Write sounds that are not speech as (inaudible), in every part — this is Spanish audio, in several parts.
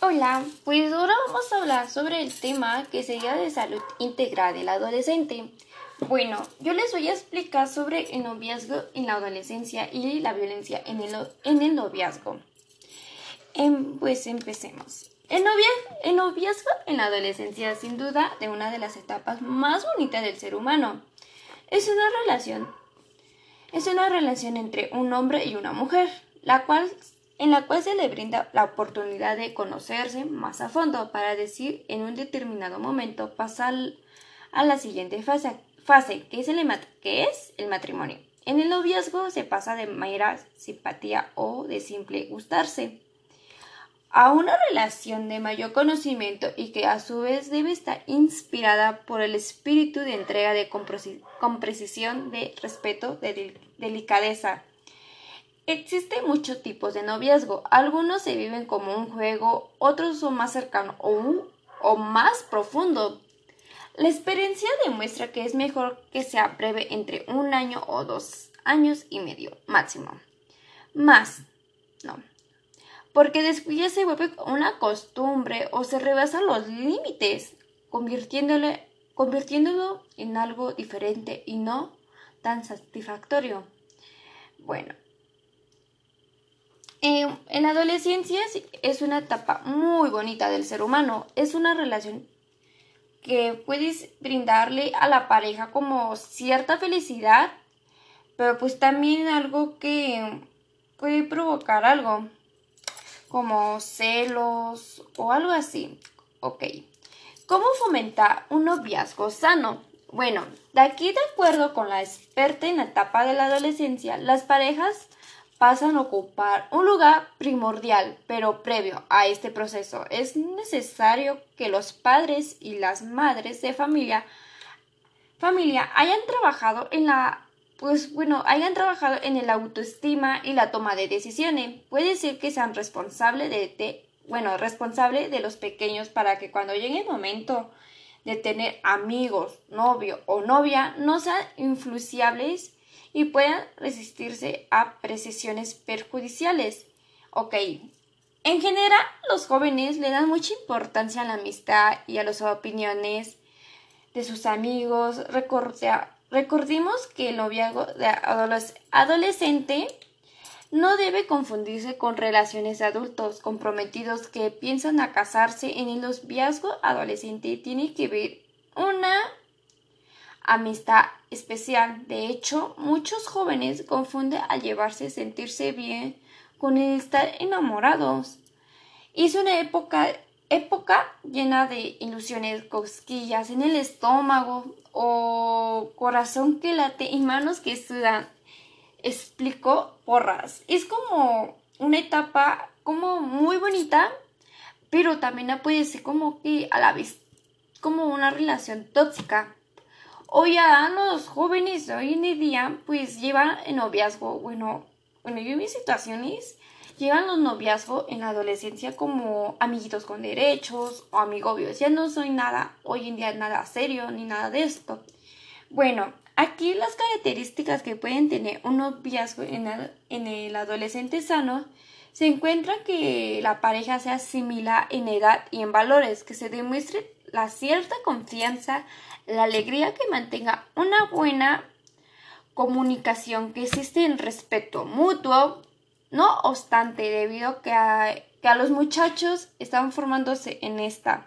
Hola, pues ahora vamos a hablar sobre el tema que sería de salud integral del adolescente. Bueno, yo les voy a explicar sobre el noviazgo en la adolescencia y la violencia en el, en el noviazgo. Em, pues empecemos. El, el noviazgo en la adolescencia es sin duda de una de las etapas más bonitas del ser humano. Es una relación es una relación entre un hombre y una mujer, la cual en la cual se le brinda la oportunidad de conocerse más a fondo para decir en un determinado momento pasar a la siguiente fase, fase que, es el, que es el matrimonio. En el noviazgo se pasa de mera simpatía o de simple gustarse a una relación de mayor conocimiento y que a su vez debe estar inspirada por el espíritu de entrega de con precisión, de respeto, de delicadeza, Existen muchos tipos de noviazgo. Algunos se viven como un juego, otros son más cercanos o, o más profundo. La experiencia demuestra que es mejor que sea breve entre un año o dos años y medio máximo. Más, no. Porque después ya se vuelve una costumbre o se rebasan los límites, convirtiéndolo, convirtiéndolo en algo diferente y no tan satisfactorio. Bueno, eh, en la adolescencia es una etapa muy bonita del ser humano. Es una relación que puedes brindarle a la pareja como cierta felicidad, pero pues también algo que puede provocar algo, como celos o algo así. Ok. ¿Cómo fomentar un noviazgo sano? Bueno, de aquí de acuerdo con la experta en la etapa de la adolescencia, las parejas pasan a ocupar un lugar primordial, pero previo a este proceso es necesario que los padres y las madres de familia familia hayan trabajado en la pues bueno, hayan trabajado en el autoestima y la toma de decisiones. Puede ser que sean responsables de, bueno, responsable de los pequeños para que cuando llegue el momento de tener amigos, novio o novia no sean influenciables y puedan resistirse a precisiones perjudiciales. Ok. En general, los jóvenes le dan mucha importancia a la amistad y a las opiniones de sus amigos. recordemos que el noviazgo de adolescente no debe confundirse con relaciones de adultos comprometidos que piensan a casarse en el noviazgo adolescente. Tiene que ver una amistad especial. De hecho, muchos jóvenes confunden al llevarse sentirse bien con estar enamorados. Es una época, época llena de ilusiones, cosquillas en el estómago o corazón que late y manos que sudan. Explico porras. Es como una etapa como muy bonita, pero también puede ser como que a la vez como una relación tóxica Hoy ya los jóvenes hoy en día pues llevan el noviazgo, bueno, bueno, yo en mis situaciones llevan los noviazgos en la adolescencia como amiguitos con derechos o amigobios. Ya no soy nada, hoy en día nada serio ni nada de esto. Bueno, aquí las características que pueden tener un noviazgo en el, en el adolescente sano se encuentra que la pareja sea similar en edad y en valores, que se demuestre la cierta confianza, la alegría que mantenga una buena comunicación, que existe en respeto mutuo, no obstante, debido que a, que a los muchachos están formándose en esta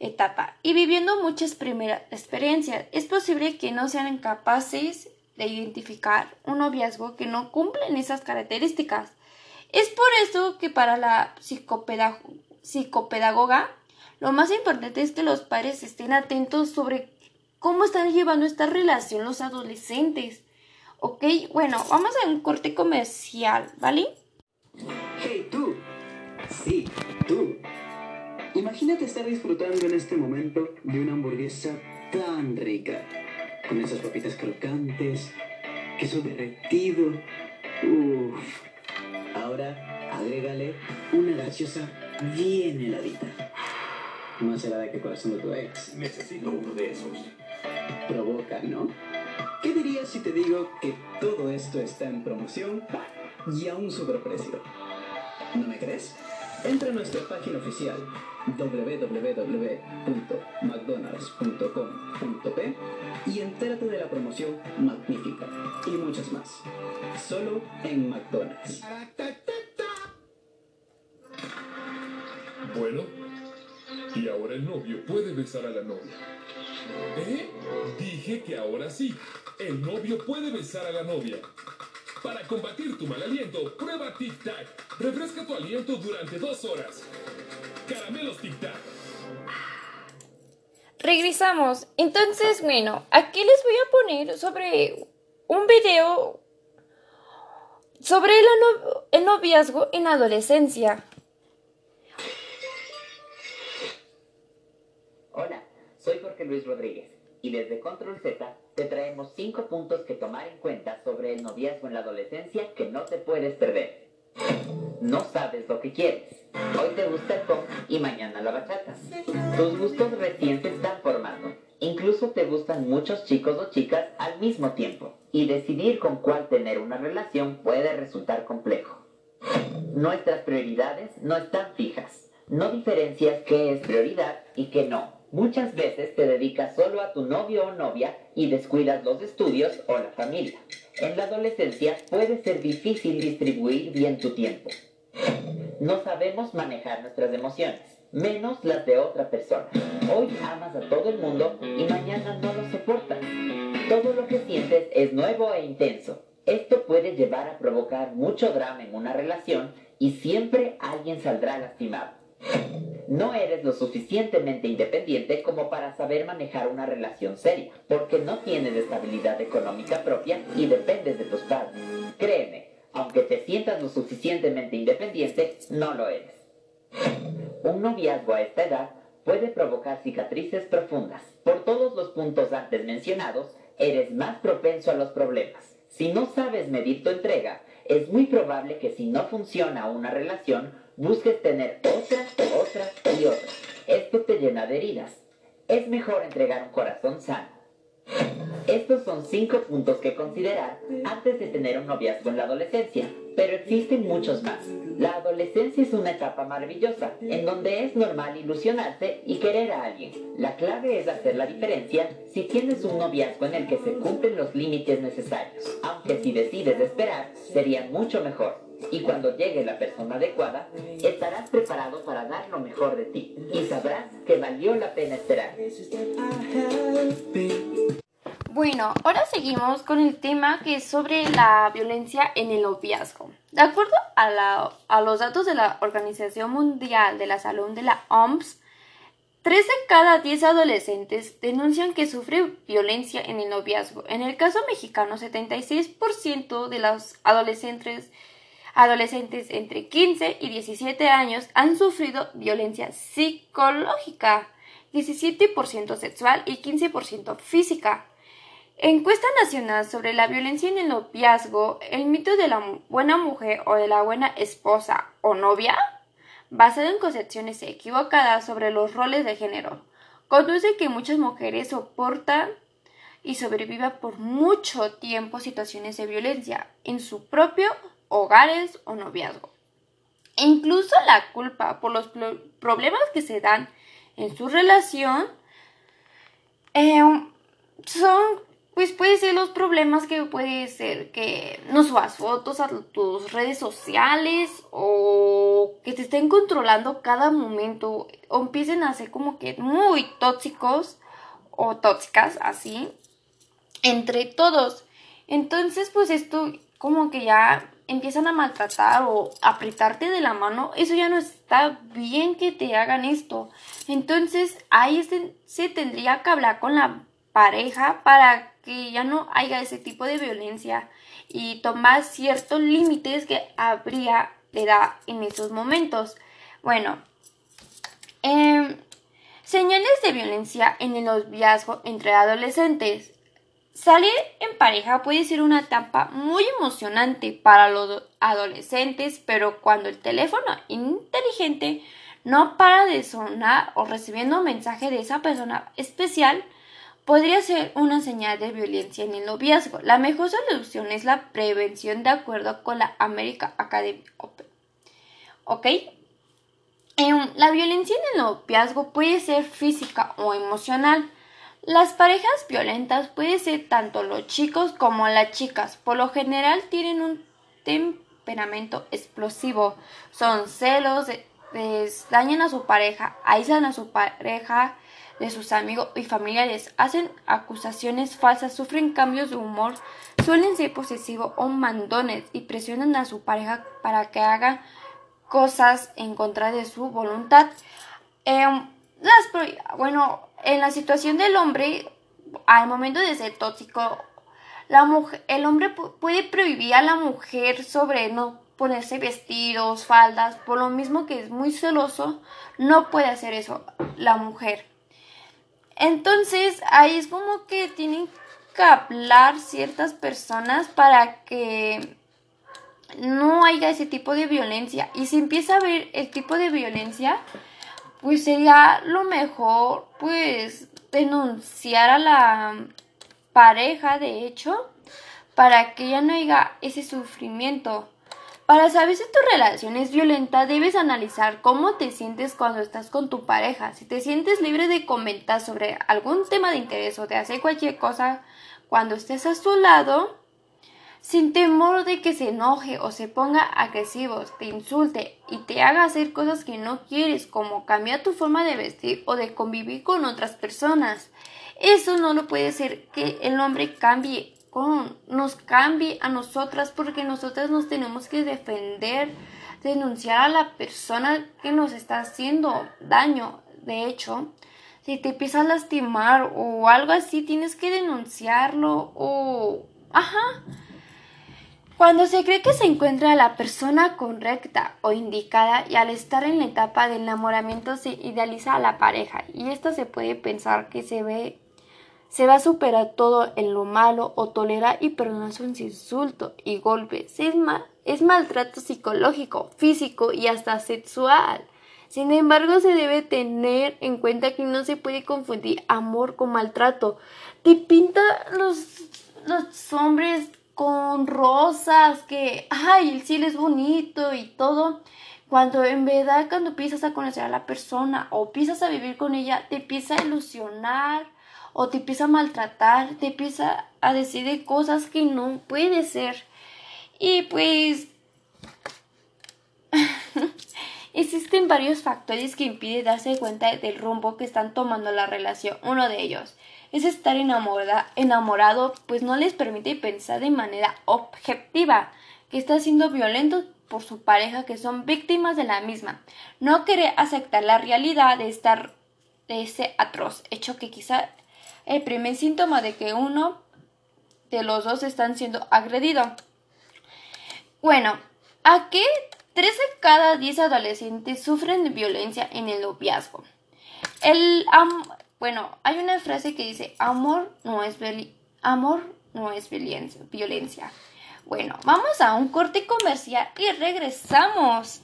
etapa y viviendo muchas primeras experiencias, es posible que no sean capaces de identificar un noviazgo que no cumplen esas características. Es por eso que para la psicopedagoga lo más importante es que los padres estén atentos sobre cómo están llevando esta relación los adolescentes. ¿Ok? Bueno, vamos a un corte comercial, ¿vale? Hey, tú. Sí, tú. Imagínate estar disfrutando en este momento de una hamburguesa tan rica, con esas papitas crocantes, queso derretido. Uff. Ahora agrégale una gaseosa bien heladita. No será de qué corazón de tu ex. Necesito uno de esos. Provoca, ¿no? ¿Qué dirías si te digo que todo esto está en promoción y a un superprecio? ¿No me crees? Entra a nuestra página oficial www.mcdonalds.com.p y entérate de la promoción magnífica y muchas más. Solo en McDonald's. Bueno, y ahora el novio puede besar a la novia. ¿Eh? Dije que ahora sí, el novio puede besar a la novia. Para combatir tu mal aliento, prueba Tic Tac. Refresca tu aliento durante dos horas. Caramelos Tic Tac. Regresamos. Entonces, bueno, aquí les voy a poner sobre un video sobre el, no- el noviazgo en adolescencia. Hola, soy Luis Rodríguez y desde Control Z te traemos 5 puntos que tomar en cuenta sobre el noviazgo en la adolescencia que no te puedes perder. No sabes lo que quieres. Hoy te gusta el punk y mañana la bachata. Tus gustos recién se están formando. Incluso te gustan muchos chicos o chicas al mismo tiempo. Y decidir con cuál tener una relación puede resultar complejo. Nuestras prioridades no están fijas. No diferencias qué es prioridad y qué no. Muchas veces te dedicas solo a tu novio o novia y descuidas los estudios o la familia. En la adolescencia puede ser difícil distribuir bien tu tiempo. No sabemos manejar nuestras emociones, menos las de otra persona. Hoy amas a todo el mundo y mañana no lo soportas. Todo lo que sientes es nuevo e intenso. Esto puede llevar a provocar mucho drama en una relación y siempre alguien saldrá lastimado. No eres lo suficientemente independiente como para saber manejar una relación seria, porque no tienes estabilidad económica propia y dependes de tus padres. Créeme, aunque te sientas lo suficientemente independiente, no lo eres. Un noviazgo a esta edad puede provocar cicatrices profundas. Por todos los puntos antes mencionados, eres más propenso a los problemas. Si no sabes medir tu entrega, es muy probable que si no funciona una relación, busques tener otra, otra y otra. Esto te llena de heridas. Es mejor entregar un corazón sano. Estos son cinco puntos que considerar antes de tener un noviazgo en la adolescencia, pero existen muchos más. La adolescencia es una etapa maravillosa, en donde es normal ilusionarse y querer a alguien. La clave es hacer la diferencia si tienes un noviazgo en el que se cumplen los límites necesarios, aunque si decides esperar, sería mucho mejor. Y cuando llegue la persona adecuada, estarás preparado para dar lo mejor de ti y sabrás que valió la pena esperar. Bueno, ahora seguimos con el tema que es sobre la violencia en el noviazgo. De acuerdo a, la- a los datos de la Organización Mundial de la Salud de la OMS, 3 de cada 10 adolescentes denuncian que sufren violencia en el noviazgo. En el caso mexicano, 76% de los adolescentes, adolescentes entre 15 y 17 años han sufrido violencia psicológica, 17% sexual y 15% física. Encuesta nacional sobre la violencia en el noviazgo, el mito de la buena mujer o de la buena esposa o novia, basado en concepciones equivocadas sobre los roles de género, conduce que muchas mujeres soportan y sobrevivan por mucho tiempo situaciones de violencia en sus propios hogares o noviazgo. E incluso la culpa por los problemas que se dan en su relación eh, son, pues puede ser los problemas que puede ser que no subas fotos a tus redes sociales o que te estén controlando cada momento o empiecen a ser como que muy tóxicos o tóxicas así entre todos. Entonces, pues esto como que ya empiezan a maltratar o apretarte de la mano, eso ya no está bien que te hagan esto. Entonces, ahí se, tendría que hablar con la pareja para que ya no haya ese tipo de violencia y tomar ciertos límites que habría de dar en esos momentos. Bueno, em, señales de violencia en el noviazgo entre adolescentes. Salir en pareja puede ser una etapa muy emocionante para los adolescentes, pero cuando el teléfono inteligente no para de sonar o recibiendo un mensaje de esa persona especial, podría ser una señal de violencia en el noviazgo. La mejor solución es la prevención de acuerdo con la American Academy Open. ¿Ok? Em, la violencia en el noviazgo puede ser física o emocional. Las parejas violentas pueden ser tanto los chicos como las chicas. Por lo general tienen un temperamento explosivo. Son celos, dañan a su pareja, aíslan a su pareja de sus amigos y familiares, hacen acusaciones falsas, sufren cambios de humor, suelen ser posesivos o mandones y presionan a su pareja para que haga cosas en contra de su voluntad. Em, bueno, en la situación del hombre, al momento de ser tóxico, la mujer, el hombre puede prohibir a la mujer sobre no ponerse vestidos, faldas, por lo mismo que es muy celoso, no puede hacer eso la mujer. Entonces, ahí es como que tienen que hablar ciertas personas para que no haya ese tipo de violencia. Y si empieza a ver el tipo de violencia, pues sería lo mejor, pues, denunciar a la pareja, de hecho, para que ya no haya ese sufrimiento. Para saber si tu relación es violenta, debes analizar cómo te sientes cuando estás con tu pareja. Si te sientes libre de comentar sobre algún tema de interés o de hacer cualquier cosa cuando estés a su lado, sin temor de que se enoje o se ponga agresivo, te insulte y te haga hacer cosas que no quieres, como cambiar tu forma de vestir o de convivir con otras personas. Eso no lo puede ser que el hombre cambie, con, nos cambie a nosotras porque nosotras nos tenemos que defender, denunciar a la persona que nos está haciendo daño. De hecho, si te empieza a lastimar o algo así, tienes que denunciarlo o... Ajá cuando se cree que se encuentra la persona correcta o indicada y al estar en la etapa del enamoramiento se idealiza a la pareja y esta se puede pensar que se ve se va a superar todo en lo malo o tolera y perdona sus insultos y golpes. Es, es maltrato psicológico, físico y hasta sexual. Sin embargo, se debe tener en cuenta que no se puede confundir amor con maltrato. Te pinta los, los hombres con rosas, que, ay, el cielo es bonito y todo. Cuando en verdad cuando empiezas a conocer a la persona o empiezas a vivir con ella, te empieza a ilusionar o te empieza a maltratar, te empieza a decir de cosas que no puede ser. Y pues existen varios factores que impiden darse cuenta del rumbo que están tomando la relación. Uno de ellos es estar enamorada, enamorado, pues no les permite pensar de manera objetiva que está siendo violento por su pareja, que son víctimas de la misma. No quiere aceptar la realidad de estar de ese atroz hecho que quizá el primer síntoma de que uno de los dos están siendo agredido. Bueno, ¿a qué 3 de cada 10 adolescentes sufren de violencia en el noviazgo? El, bueno, hay una frase que dice, amor no es, amor no es violencia. Bueno, vamos a un corte comercial y regresamos.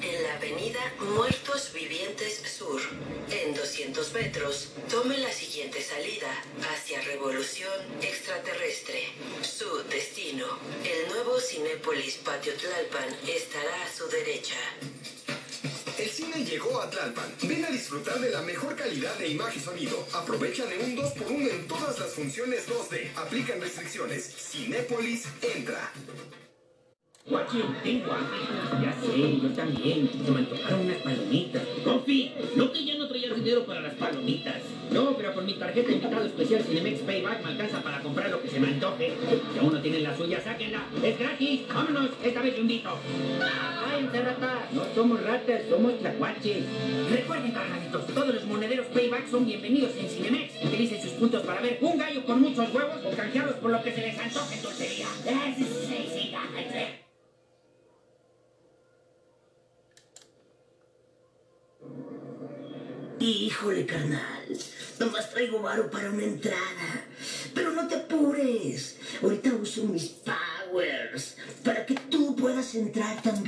En la avenida Muertos Vivientes Sur, en 200 metros, tome la siguiente salida hacia Revolución Cinépolis Patio Tlalpan, estará a su derecha. El cine llegó a Tlalpan. Ven a disfrutar de la mejor calidad de imagen y sonido. Aprovecha de un 2x1 en todas las funciones 2D. Aplican restricciones. Cinépolis entra. Ya sé, yo también. Se me antojaron unas palomitas. Coffee, no que ya no traías dinero para las palomitas. No, pero con mi tarjeta invitado especial Cinemex Payback me alcanza para comprar lo que se me antoje. Si aún no tienen la suya, sáquenla. Es gratis. Vámonos, esta vez hundito. Váyanse, rata. No somos ratas, somos tlacuaches. Recuerden, carnalitos, todos los monederos Payback son bienvenidos en Cinemex. Utilicen sus puntos para ver un gallo con muchos huevos o canjearlos por lo que se les antoje en dulcería. Sí, sí, sí, Híjole, carnal. Nomás traigo varo para una entrada. Pero no te apures. Ahorita uso mis powers para que tú puedas entrar también.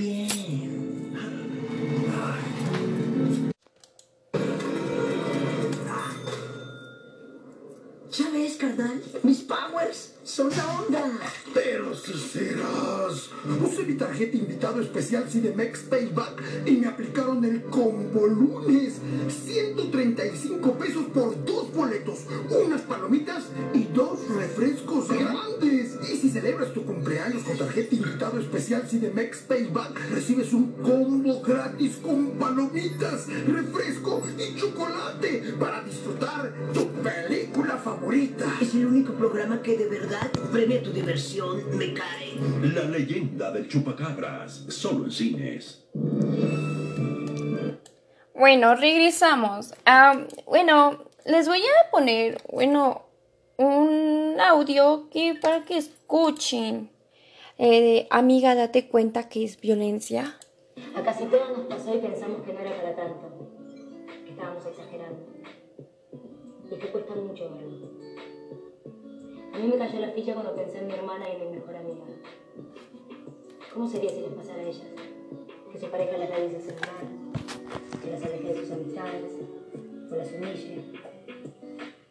Invitado especial Cinemex Payback y me aplicaron el combo lunes. 135 pesos por dos boletos, unas palomitas y dos refrescos si celebras tu cumpleaños con tarjeta invitado especial Cinemex Payback, recibes un combo gratis con palomitas, refresco y chocolate para disfrutar tu película favorita. Es el único programa que de verdad premia tu diversión, me cae. La leyenda del chupacabras, solo en cines. Bueno, regresamos. Ah, bueno, les voy a poner, bueno, un audio que para que escuchen. Eh, amiga, date cuenta que es violencia. A casi todos nos pasó y pensamos que no era para tanto, que estábamos exagerando. Y es que cuesta mucho verlo. A mí me cayó la ficha cuando pensé en mi hermana y en mi mejor amiga. ¿Cómo sería si les pasara a ellas? Que su pareja las realice celular, que las aleje de sus amistades, o las humille,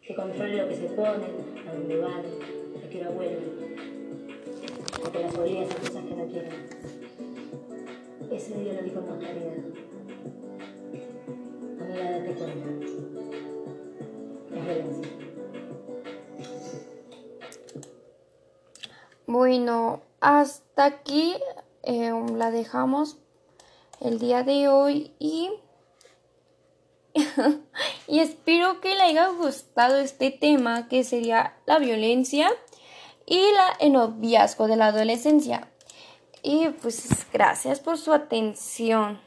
que controle lo que se ponen, a dónde van, a qué hora vuelven, o que las obligue a hacer cosas que no quieren. Ese día lo vi con claridad. Amiga, date cuenta. Es. Bueno, hasta aquí eh, la dejamos el día de hoy y, (laughs) y espero que le haya gustado este tema que sería la violencia y la, el noviazgo de la adolescencia. Y pues gracias por su atención.